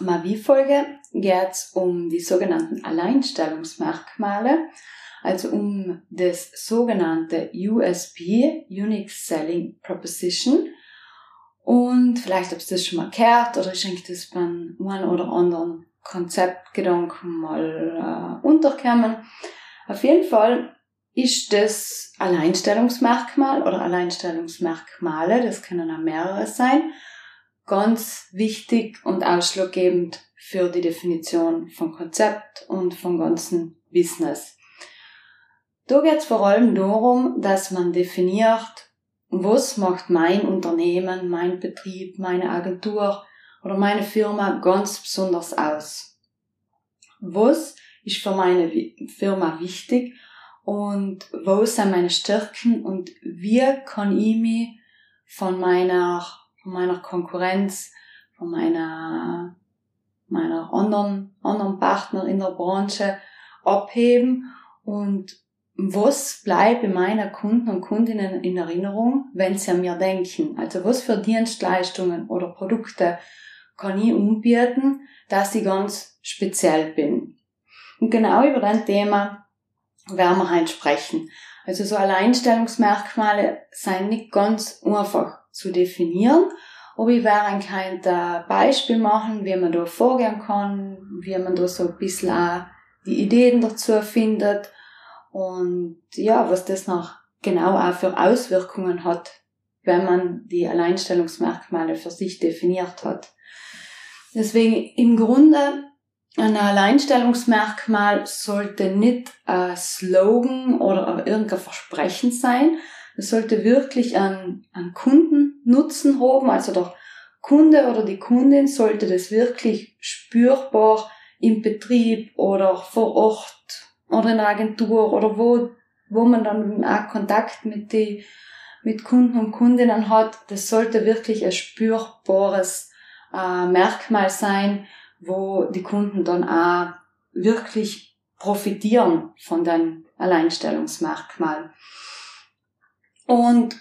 Mavi-Folge geht es um die sogenannten Alleinstellungsmerkmale, also um das sogenannte USP, Unique Selling Proposition. Und vielleicht habt ihr das schon mal gehört oder ich denke, das beim einen oder anderen Konzeptgedanken mal äh, unterkommen. Auf jeden Fall ist das Alleinstellungsmerkmal oder Alleinstellungsmerkmale, das können auch mehrere sein, ganz wichtig und ausschlaggebend für die Definition von Konzept und vom ganzen Business. Da geht es vor allem darum, dass man definiert, was macht mein Unternehmen, mein Betrieb, meine Agentur oder meine Firma ganz besonders aus. Was ist für meine Firma wichtig und wo sind meine Stärken und wie kann ich mich von meiner von meiner Konkurrenz, von meiner, meiner anderen, anderen Partner in der Branche abheben und was bleibt bei meiner Kunden und Kundinnen in Erinnerung, wenn sie an mir denken? Also was für Dienstleistungen oder Produkte kann ich umbieten, dass ich ganz speziell bin? Und genau über das Thema werden wir heute sprechen. Also so Alleinstellungsmerkmale sind nicht ganz einfach zu definieren. Aber ich werde kein Beispiel machen, wie man da vorgehen kann, wie man da so ein bisschen auch die Ideen dazu findet und ja, was das noch genau auch für Auswirkungen hat, wenn man die Alleinstellungsmerkmale für sich definiert hat. Deswegen im Grunde ein Alleinstellungsmerkmal sollte nicht ein Slogan oder irgendein Versprechen sein, es sollte wirklich einen, einen Kundennutzen haben, also der Kunde oder die Kundin sollte das wirklich spürbar im Betrieb oder vor Ort oder in der Agentur oder wo, wo man dann auch Kontakt mit die, mit Kunden und Kundinnen hat. Das sollte wirklich ein spürbares äh, Merkmal sein, wo die Kunden dann auch wirklich profitieren von dem Alleinstellungsmerkmal. Und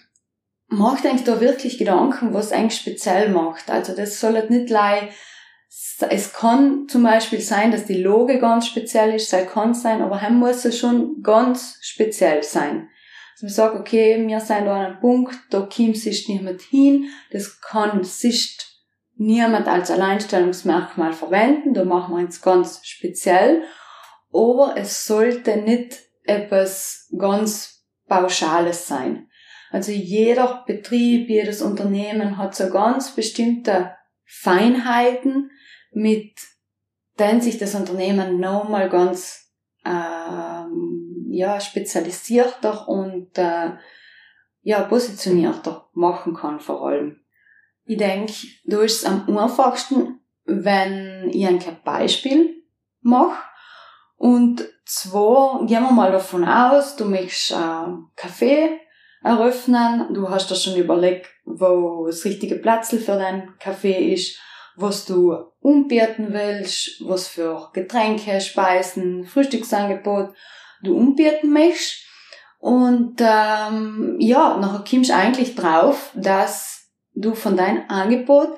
macht eigentlich da wirklich Gedanken, was eigentlich speziell macht. Also das soll halt nicht lei es kann zum Beispiel sein, dass die Loge ganz speziell ist, es kann sein, aber dann muss es schon ganz speziell sein. Also man sagt, okay, wir sind da an einem Punkt, da kommt sich niemand hin, das kann sich niemand als Alleinstellungsmerkmal verwenden, da machen wir uns ganz speziell, aber es sollte nicht etwas ganz Pauschales sein. Also jeder Betrieb, jedes Unternehmen hat so ganz bestimmte Feinheiten, mit denen sich das Unternehmen nochmal ganz ähm, ja, spezialisierter und äh, ja, positionierter machen kann vor allem. Ich denke, da ist es am einfachsten, wenn ich ein Beispiel mache. Und zwar gehen wir mal davon aus, du möchtest äh, Kaffee eröffnen. Du hast dir schon überlegt, wo das richtige Platz für dein Kaffee ist, was du umbieten willst, was für Getränke, Speisen, Frühstücksangebot du umbieten möchtest. Und ähm, ja, nachher kommst du eigentlich drauf, dass du von deinem Angebot,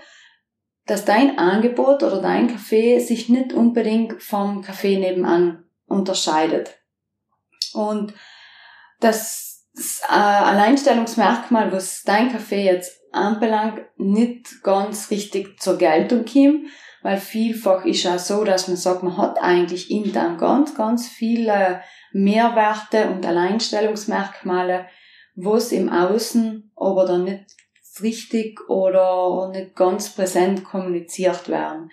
dass dein Angebot oder dein Kaffee sich nicht unbedingt vom Kaffee nebenan unterscheidet. Und das, das äh, Alleinstellungsmerkmal, was dein Kaffee jetzt anbelangt, nicht ganz richtig zur Geltung kommt, weil vielfach ist auch so, dass man sagt, man hat eigentlich intern ganz, ganz viele Mehrwerte und Alleinstellungsmerkmale, wo es im Außen aber dann nicht richtig oder nicht ganz präsent kommuniziert werden.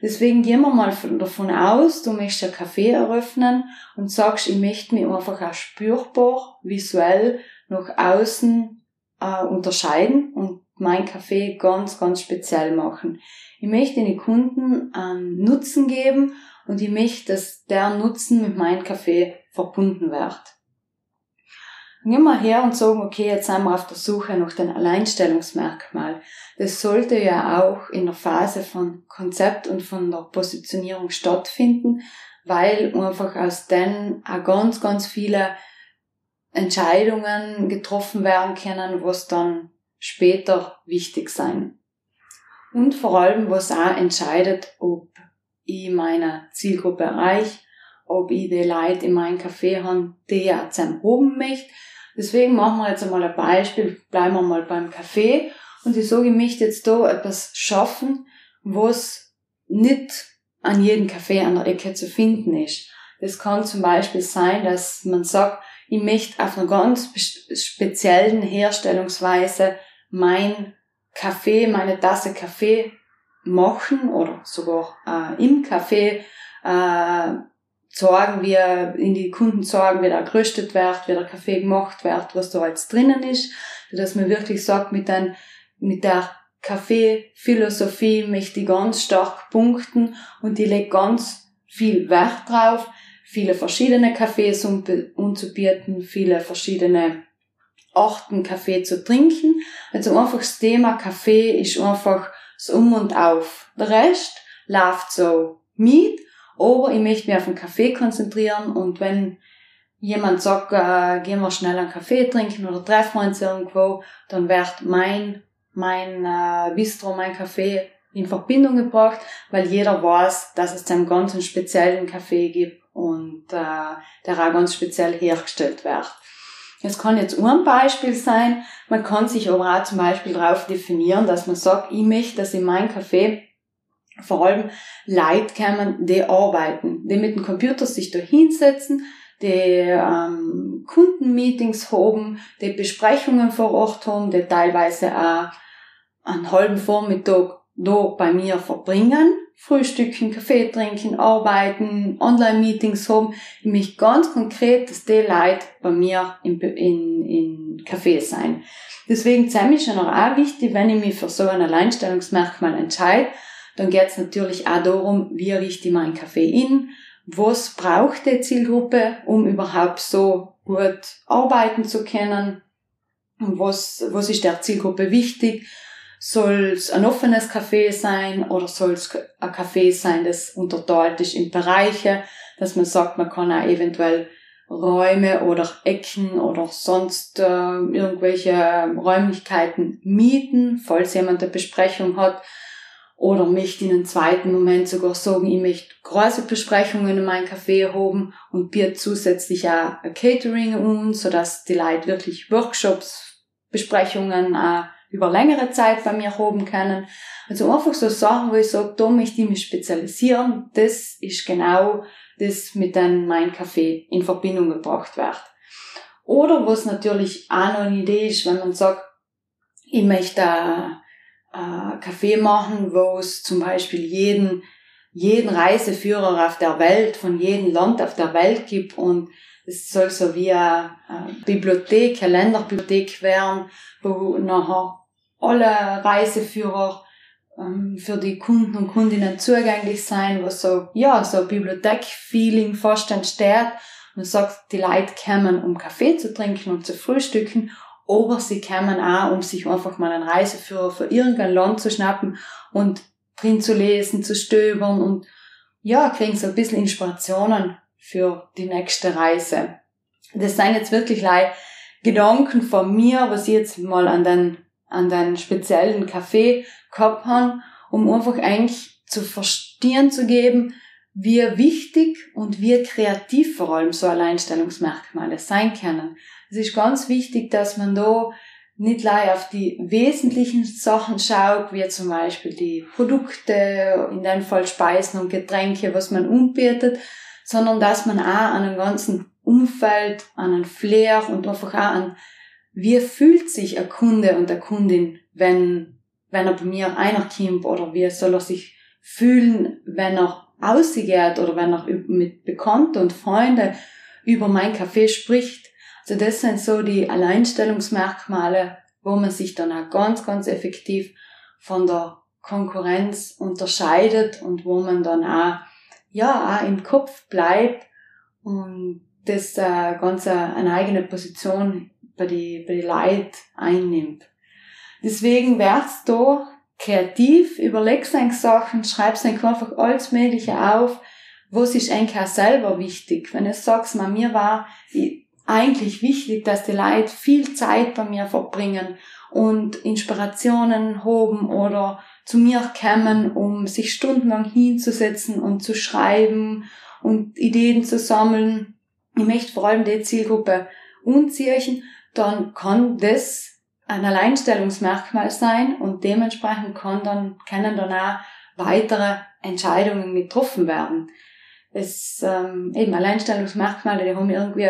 Deswegen gehen wir mal davon aus, du möchtest ein Café eröffnen und sagst, ich möchte mich einfach auch spürbar, visuell nach außen äh, unterscheiden und mein Café ganz, ganz speziell machen. Ich möchte den Kunden einen Nutzen geben und ich möchte, dass der Nutzen mit meinem Café verbunden wird. Wir her und sagen, okay, jetzt sind wir auf der Suche nach dem Alleinstellungsmerkmal. Das sollte ja auch in der Phase von Konzept und von der Positionierung stattfinden, weil einfach aus denen auch ganz, ganz viele Entscheidungen getroffen werden können, was dann später wichtig sein. Und vor allem, was auch entscheidet, ob ich meine Zielgruppe erreiche, ob ich die Leute in meinem Café habe, die ich auch zusammen oben möchte. Deswegen machen wir jetzt einmal ein Beispiel, bleiben wir mal beim Café und ich sage, ich möchte jetzt da etwas schaffen, was nicht an jedem Café an der Ecke zu finden ist. Das kann zum Beispiel sein, dass man sagt, ich möchte auf einer ganz speziellen Herstellungsweise mein Kaffee, meine Tasse Kaffee machen oder sogar äh, im Kaffee äh, sorgen, wie in die Kunden sorgen, wie der geröstet wird, wie der Kaffee gemacht wird, was da alles drinnen ist, dass man wirklich sagt, mit, ein, mit der Kaffeephilosophie möchte ich ganz stark punkten und ich lege ganz viel Wert drauf, viele verschiedene Kaffees anzubieten, viele verschiedene Arten Kaffee zu trinken. Also einfach das Thema Kaffee ist einfach so um und auf. Der Rest läuft so mit, aber ich möchte mich auf den Kaffee konzentrieren und wenn jemand sagt, äh, gehen wir schnell einen Kaffee trinken oder treffen wir uns irgendwo, dann wird mein, mein äh, Bistro, mein Kaffee in Verbindung gebracht, weil jeder weiß, dass es einen ganz speziellen Kaffee gibt und äh, der auch ganz speziell hergestellt wird. Es kann jetzt ein Beispiel sein, man kann sich aber auch zum Beispiel darauf definieren, dass man sagt, ich möchte, dass in meinem Café vor allem Leute kommen, die arbeiten, die mit dem Computer sich da hinsetzen, die ähm, Kundenmeetings haben, die Besprechungen vor Ort haben, die teilweise auch einen halben Vormittag da bei mir verbringen Frühstücken, Kaffee trinken, arbeiten, Online-Meetings haben. Ich möchte ganz konkret, dass die Leute bei mir in, in, in Café sein. Deswegen ist mir schon auch wichtig, wenn ich mich für so ein Alleinstellungsmerkmal entscheide, dann geht es natürlich auch darum, wie richte ich meinen Kaffee in, was braucht die Zielgruppe, um überhaupt so gut arbeiten zu können, und was, was ist der Zielgruppe wichtig? Soll es ein offenes Café sein oder soll es ein Café sein, das unterteilt ist in Bereiche, dass man sagt, man kann auch eventuell Räume oder Ecken oder sonst äh, irgendwelche Räumlichkeiten mieten, falls jemand eine Besprechung hat. Oder möchte in einem zweiten Moment sogar sagen, ich möchte große Besprechungen in mein Café haben und biete zusätzlich auch ein Catering an, sodass die Leute wirklich Workshops, Besprechungen auch über längere Zeit bei mir haben können. Also einfach so Sachen, wo ich sage, da möchte ich mich spezialisieren, das ist genau das, mit dem mein Kaffee in Verbindung gebracht wird. Oder was natürlich auch noch eine Idee ist, wenn man sagt, ich möchte einen Kaffee machen, wo es zum Beispiel jeden, jeden Reiseführer auf der Welt, von jedem Land auf der Welt gibt und es soll so wie eine Bibliothek, eine Länderbibliothek werden, wo nachher alle Reiseführer ähm, für die Kunden und Kundinnen zugänglich sein, wo so, ja, so Bibliothek-Feeling fast entsteht. Man sagt, die Leute kommen, um Kaffee zu trinken und zu frühstücken, aber sie kommen auch, um sich einfach mal einen Reiseführer für irgendein Land zu schnappen und drin zu lesen, zu stöbern und ja, kriegen so ein bisschen Inspirationen für die nächste Reise. Das sind jetzt wirklich like Gedanken von mir, was ich jetzt mal an den, an den speziellen Kaffee gehabt habe, um einfach eigentlich zu verstehen zu geben, wie wichtig und wie kreativ vor allem so Alleinstellungsmerkmale sein können. Es ist ganz wichtig, dass man da nicht gleich auf die wesentlichen Sachen schaut, wie zum Beispiel die Produkte, in dem Fall Speisen und Getränke, was man anbietet, sondern dass man auch an einem ganzen Umfeld, an einem Flair und einfach auch an, wie fühlt sich ein Kunde und eine Kundin, wenn, wenn er bei mir einer kommt oder wie soll er sich fühlen, wenn er ausgeht oder wenn er mit Bekannten und Freunden über mein Café spricht also das sind so die Alleinstellungsmerkmale, wo man sich dann auch ganz, ganz effektiv von der Konkurrenz unterscheidet und wo man dann auch, ja, auch im Kopf bleibt und das äh, ganz eine eigene Position bei die, bei die Leute einnimmt. Deswegen wär's da kreativ, überlegst ein Sachen, schreibst einfach alles Mögliche auf, was ist eigentlich auch selber wichtig. Wenn du sagst, man, mir war, ich, eigentlich wichtig, dass die Leute viel Zeit bei mir verbringen und Inspirationen hoben oder zu mir kommen, um sich stundenlang hinzusetzen und zu schreiben und Ideen zu sammeln. Ich möchte vor allem die Zielgruppe unziehen, dann kann das ein Alleinstellungsmerkmal sein und dementsprechend kann dann, können dann auch weitere Entscheidungen getroffen werden. Es, ähm, eben Alleinstellungsmerkmale, die haben irgendwie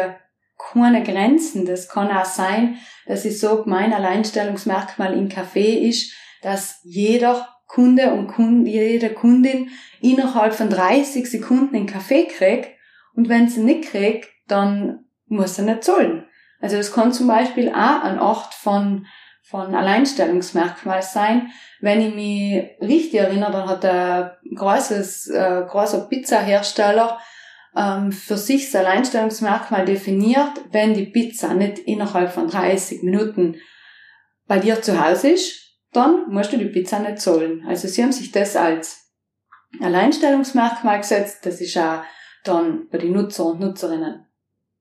keine Grenzen. Das kann auch sein, dass ich sage, mein Alleinstellungsmerkmal im Café ist, dass jeder Kunde und Kunde, jede Kundin innerhalb von 30 Sekunden einen Kaffee kriegt und wenn sie nicht kriegt, dann muss sie nicht zahlen. Also das kann zum Beispiel auch ein Ort von, von Alleinstellungsmerkmal sein. Wenn ich mich richtig erinnere, dann hat ein großes, äh, großer Pizzahersteller ähm, für sich das Alleinstellungsmerkmal definiert, wenn die Pizza nicht innerhalb von 30 Minuten bei dir zu Hause ist, dann musst du die Pizza nicht zahlen. Also sie haben sich das als Alleinstellungsmerkmal gesetzt. Das ist auch dann bei den Nutzer und Nutzerinnen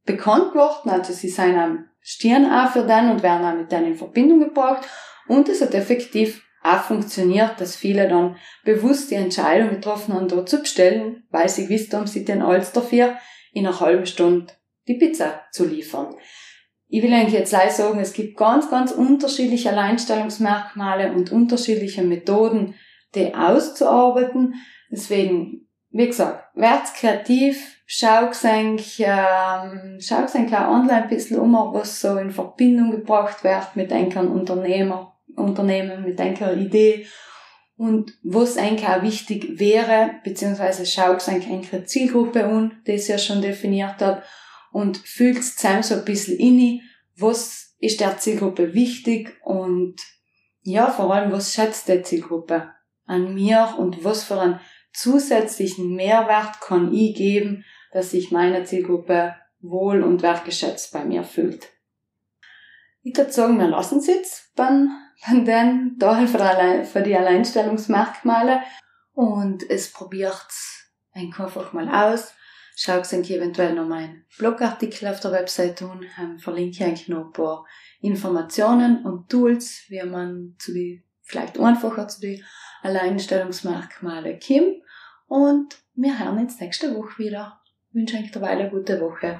bekannt geworden. Also sie sind am Stirn auch für den und werden auch mit denen in Verbindung gebracht. Und es hat effektiv auch funktioniert, dass viele dann bewusst die Entscheidung getroffen haben, dort zu bestellen, weil sie gewusst haben, sie den alles dafür in einer halben Stunde die Pizza zu liefern. Ich will eigentlich jetzt gleich sagen, es gibt ganz, ganz unterschiedliche Alleinstellungsmerkmale und unterschiedliche Methoden, die auszuarbeiten. Deswegen, wie gesagt, werd's kreativ, schau eigentlich, ähm, schau eigentlich auch online ein bisschen um, was so in Verbindung gebracht wird mit einem Unternehmer Unternehmen mit einer Idee und was eigentlich auch wichtig wäre, beziehungsweise schaut eigentlich eine Zielgruppe an, die ich ja schon definiert habe, und fühlt zusammen so ein bisschen inne, was ist der Zielgruppe wichtig und ja, vor allem, was schätzt die Zielgruppe an mir und was für einen zusätzlichen Mehrwert kann ich geben, dass sich meine Zielgruppe wohl und wertgeschätzt bei mir fühlt. Ich würde sagen, wir lassen es jetzt beim und dann da für, für die Alleinstellungsmerkmale und es probiert einfach mal aus. Schaut euch eventuell noch meinen Blogartikel auf der Website tun, ähm, verlinke ich noch ein paar Informationen und Tools, wie man zu die, vielleicht einfacher zu die Alleinstellungsmerkmale kommt. Und wir hören uns nächste Woche wieder. Ich wünsche euch dabei eine gute Woche.